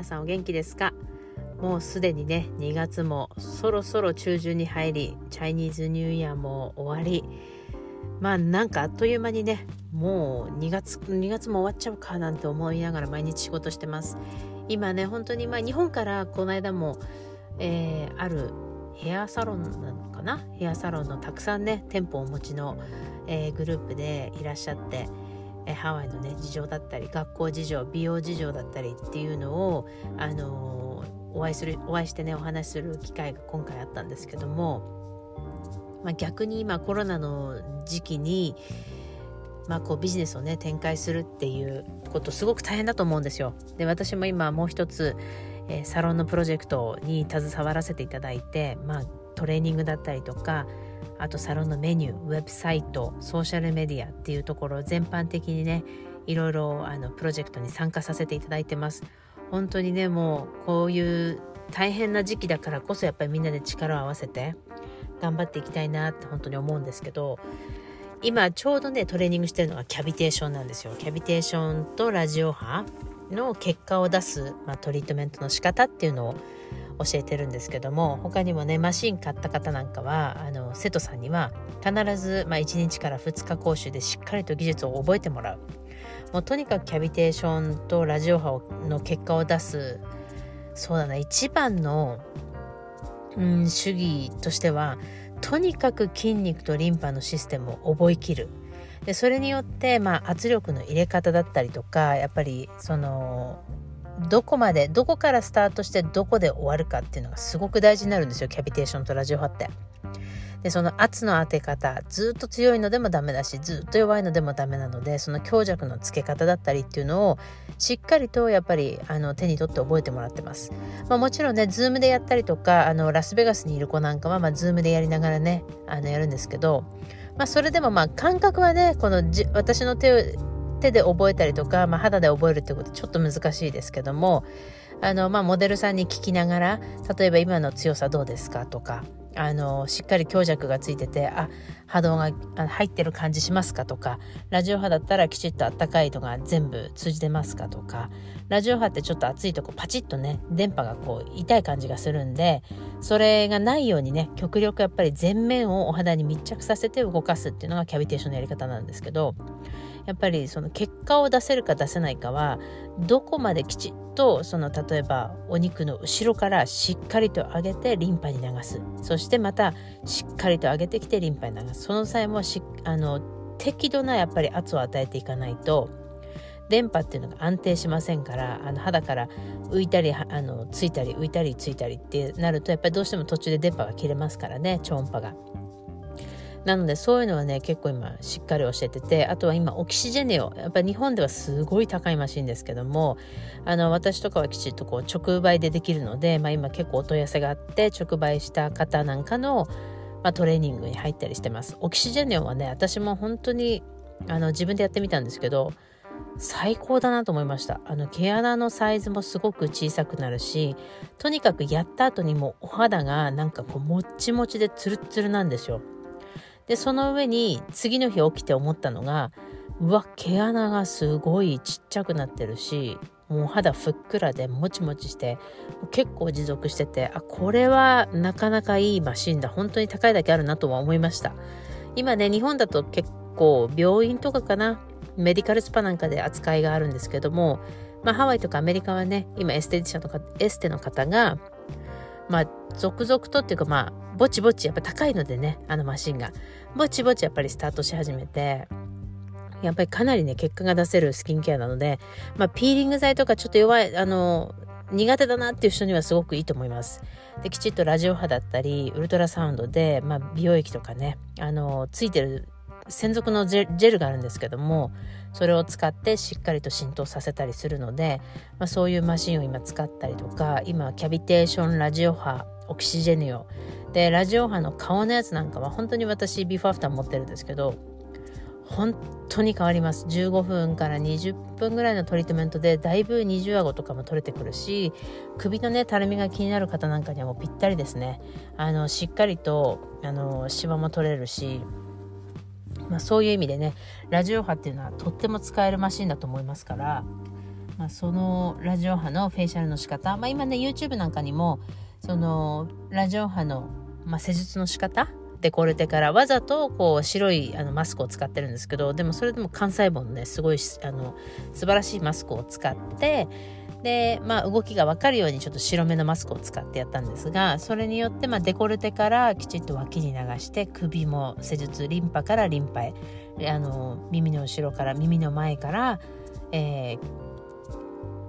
皆さんお元気ですか？もうすでにね2月もそろそろ中旬に入りチャイニーズニューイヤーも終わり。まあなんかあっという間にねもう2月2月も終わっちゃうかなんて思いながら毎日仕事してます。今ね本当にまあ日本からこの間も、えー、あるヘアサロンなのかな？ヘアサロンのたくさんね店舗をお持ちの、えー、グループでいらっしゃってえハワイのね事情だったり学校事情美容事情だったりっていうのを、あの、お会いするお会いしてねお話しする機会が今回あったんですけども、まあ、逆に今コロナの時期に、まあ、こうビジネスをね展開するっていうことすごく大変だと思うんですよ。で私も今もう一つ、え、サロンのプロジェクトに携わらせていただいて、まあ、トレーニングだったりとかあとサロンのメニューウェブサイトソーシャルメディアっていうところ全般的にねいろいろあのプロジェクトに参加させていただいてます。本当にねもうこういう大変な時期だからこそやっぱりみんなで力を合わせて頑張っていきたいなって本当に思うんですけど今ちょうどねトレーニングしてるのがキャビテーションなんですよ。キャビテーションとラジオ波の結果を出す、まあ、トリートメントの仕方っていうのを教えてるんですけども他にもねマシン買った方なんかはあの瀬戸さんには必ず、まあ、1日から2日講習でしっかりと技術を覚えてもらう。もうとにかくキャビテーションとラジオ波の結果を出すそうだな一番の、うん、主義としてはとにかく筋肉とリンパのシステムを覚えきる。でそれによって、まあ、圧力の入れ方だったりとかやっぱりそのどこまでどこからスタートしてどこで終わるかっていうのがすごく大事になるんですよキャビテーションとラジオ波って。でその圧の当て方ずっと強いのでもダメだしずっと弱いのでもダメなのでその強弱のつけ方だったりっていうのをしっかりとやっぱりあの手に取って覚えてもらってます、まあ、もちろんねズームでやったりとかあのラスベガスにいる子なんかは、まあ、ズームでやりながらねあのやるんですけど、まあ、それでもまあ感覚はねこのじ私の手手で覚えたりとか、まあ、肌で覚えるってことちょっと難しいですけどもあの、まあ、モデルさんに聞きながら例えば今の強さどうですかとかあのしっかり強弱がついててあ波動が入ってる感じしますかとかラジオ波だったらきちっとあったかいのが全部通じてますかとかラジオ波ってちょっと熱いとこパチッとね電波がこう痛い感じがするんでそれがないようにね極力やっぱり全面をお肌に密着させて動かすっていうのがキャビテーションのやり方なんですけどやっぱりその結果を出せるか出せないかはどこまできちっとその例えばお肉の後ろからしっかりと上げてリンパに流すそしてまたしっかりと上げてきてリンパに流すその際もしあの適度なやっぱり圧を与えていかないと電波っていうのが安定しませんからあの肌から浮いたりあのついたり浮いたりついたりってなるとやっぱりどうしても途中で電波が切れますからね超音波が。なのでそういうのはね結構今しっかり教えててあとは今オキシジェネオやっぱり日本ではすごい高いマシンですけどもあの私とかはきちっとこう直売でできるので、まあ、今結構お問い合わせがあって直売した方なんかの、まあ、トレーニングに入ったりしてます。オキシジェネオはね私も本当にあの自分でやってみたんですけど最高だなと思いました。あの毛穴のサイズもすごく小さくなるしとにかくやった後にもお肌がなんかこうもっちもちでツルッツルなんですよ。でその上に次の日起きて思ったのがうわ毛穴がすごいちっちゃくなってるしもう肌ふっくらでもちもちして結構持続しててあこれはなかなかいいマシンだ本当に高いだけあるなとは思いました。今ね日本だと結構病院とかかなメディカルスパなんかで扱いがあるんですけども、まあ、ハワイとかアメリカはね今エステティシャンとかエステの方がまあ続々とっていうかまあぼちぼちやっぱ高いのでねあのマシンがぼちぼちやっぱりスタートし始めてやっぱりかなりね結果が出せるスキンケアなので、まあ、ピーリング剤とかちょっと弱いあの苦手だなっていう人にはすごくいいと思います。できちっとラジオ波だったりウルトラサウンドで、まあ、美容液とかねあのついてる専属のジェルがあるんですけどもそれを使ってしっかりと浸透させたりするので、まあ、そういうマシンを今使ったりとか今キャビテーションラジオ波オキシジェニオでラジオ波の顔のやつなんかは本当に私ビフォーアフター持ってるんですけど本当に変わります。15分から20分ぐらいのトリートメントでだいぶ二重顎とかも取れてくるし首のねたるみが気になる方なんかにはもうぴったりですね。あのしっかりとあのシワも取れるしまあ、そういう意味でねラジオ波っていうのはとっても使えるマシンだと思いますからまあ、そのラジオ波のフェイシャルの仕方、まあ、今ね YouTube なんかにもそのラジオ波の、まあ、施術の仕方？デコルテからわざとこう白いあのマスクを使ってるんですけどでもそれでも幹細胞のねすごいあの素晴らしいマスクを使ってで、まあ、動きが分かるようにちょっと白めのマスクを使ってやったんですがそれによって、まあ、デコルテからきちっと脇に流して首も施術リンパからリンパへあの耳の後ろから耳の前から、えー、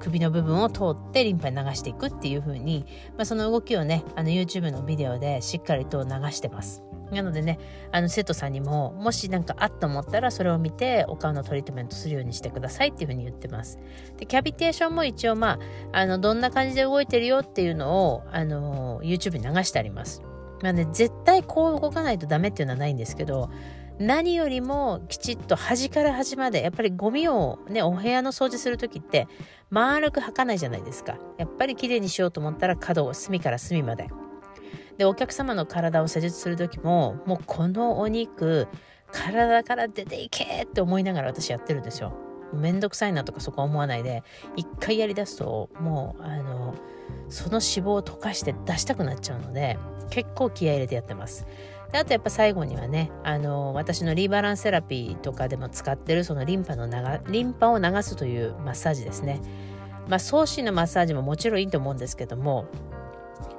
首の部分を通ってリンパに流していくっていう風に、まあ、その動きをねあの YouTube のビデオでしっかりと流してます。なのでね、あの生徒さんにも、もし何かあっと思ったら、それを見て、お顔のトリートメントするようにしてくださいっていうふうに言ってます。で、キャビテーションも一応、まあ、あの、どんな感じで動いてるよっていうのを、あの、YouTube に流してあります。まあね、絶対こう動かないとダメっていうのはないんですけど、何よりもきちっと端から端までやっぱりゴミをねお部屋の掃除する時って丸く履かないじゃないですか。やっぱりきれいにしようと思ったら角を隅から隅まで。でお客様の体を施術する時ももうこのお肉体から出ていけって思いながら私やってるんですよ。めんどくさいなとかそこは思わないで一回やりだすともうあのその脂肪を溶かして出したくなっちゃうので結構気合入れてやってます。であとやっぱ最後にはねあの私のリーバランスセラピーとかでも使ってるそのリンパの流リンパを流すというマッサージですね。まあ送信のマッサージももちろんいいと思うんですけども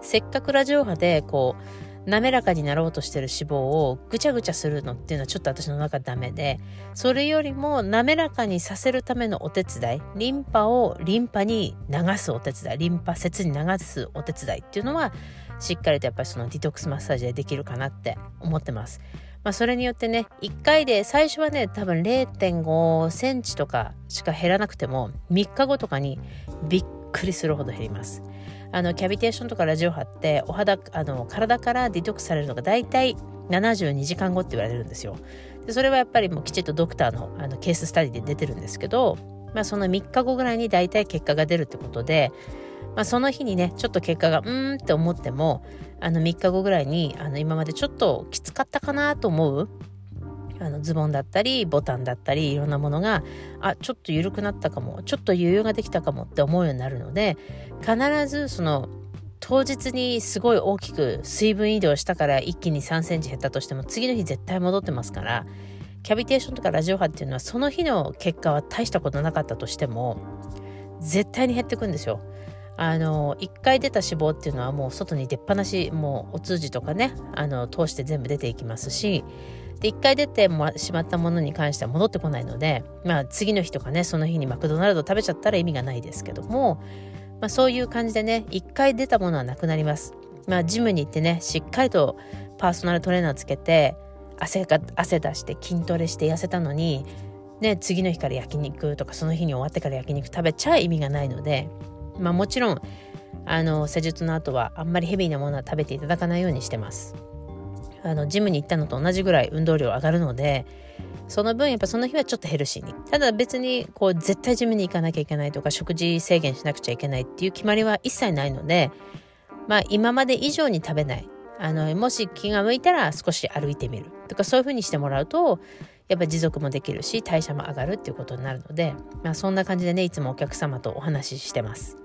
せっかくラジオ波でこう滑らかになろうとしてる脂肪をぐちゃぐちゃするのっていうのはちょっと私の中ダメでそれよりも滑らかにさせるためのお手伝いリンパをリンパに流すお手伝いリンパ節に流すお手伝いっていうのはしっかりとやっぱりそのディトックスマッサージでできるかなって思ってます。まあ、それによってね1回で最初はね多分0.5センチとかしか減らなくても3日後とかにびっくりするほど減ります。あのキャビテーションとかラジオ波ってお肌あの体からディトックスされるのが大体72時間後って言われるんですよ。でそれはやっぱりもうきちっとドクターのあのケーススタディで出てるんですけど、まあ、その3日後ぐらいに大体結果が出るってことで、まあ、その日にねちょっと結果がうーんって思ってもあの3日後ぐらいにあの今までちょっときつかったかなと思うあのズボンだったりボタンだったりいろんなものがあちょっと緩くなったかもちょっと余裕ができたかもって思うようになるので必ずその当日にすごい大きく水分移動したから一気に3センチ減ったとしても次の日絶対戻ってますからキャビテーションとかラジオ波っていうのはその日の結果は大したことなかったとしても絶対に減ってくんですよ。あの1回出た脂肪っていうのはもう外に出っ放しもうお通じとかねあの通して全部出ていきますしで1回出てしまったものに関しては戻ってこないので、まあ、次の日とかねその日にマクドナルド食べちゃったら意味がないですけども、まあ、そういう感じでね1回出たものはなくなります。まあ、ジムに行ってねしっかりとパーソナルトレーナーつけて汗が汗出して筋トレして痩せたのに、ね、次の日から焼肉とかその日に終わってから焼肉食べちゃ意味がないので、まあ、もちろんあの施術の後はあんまりヘビーなものは食べていただかないようにしてます。あのジムに行ったのと同じぐらい運動量上がるのでその分やっぱその日はちょっとヘルシーに。ただ別にこう絶対ジムに行かなきゃいけないとか食事制限しなくちゃいけないっていう決まりは一切ないのでまあ今まで以上に食べない。あのもし気が向いたら少し歩いてみる。とかそういうふうにしてもらうとやっぱ持続もできるし代謝も上がるっていうことになるので、まあ、そんな感じでねいつもお客様とお話ししてます。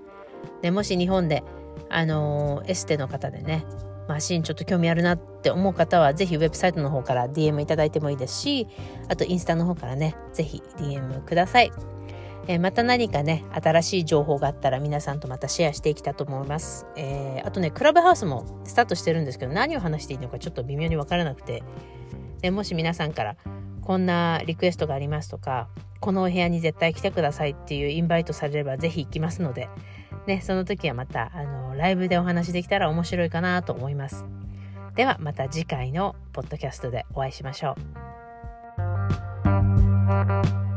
でもし日本であの、エステの方でねマシンちょっと興味あるなって思う方は、ぜひウェブサイトの方から DM いただいてもいいですし、あとインスタの方からね、ぜひ DM ください。えー、また何かね、新しい情報があったら皆さんとまたシェアしていきたいと思います。えー、あとね、クラブハウスもスタートしてるんですけど、何を話していいのかちょっと微妙にわからなくて、でもし皆さんからこんなリクエストがありますとか、このお部屋に絶対来てくださいっていうインバイトされればぜひ行きますので、ね、その時はまた、あの、ライブでお話できたら面白いかなと思います。ではまた次回のポッドキャストでお会いしましょう。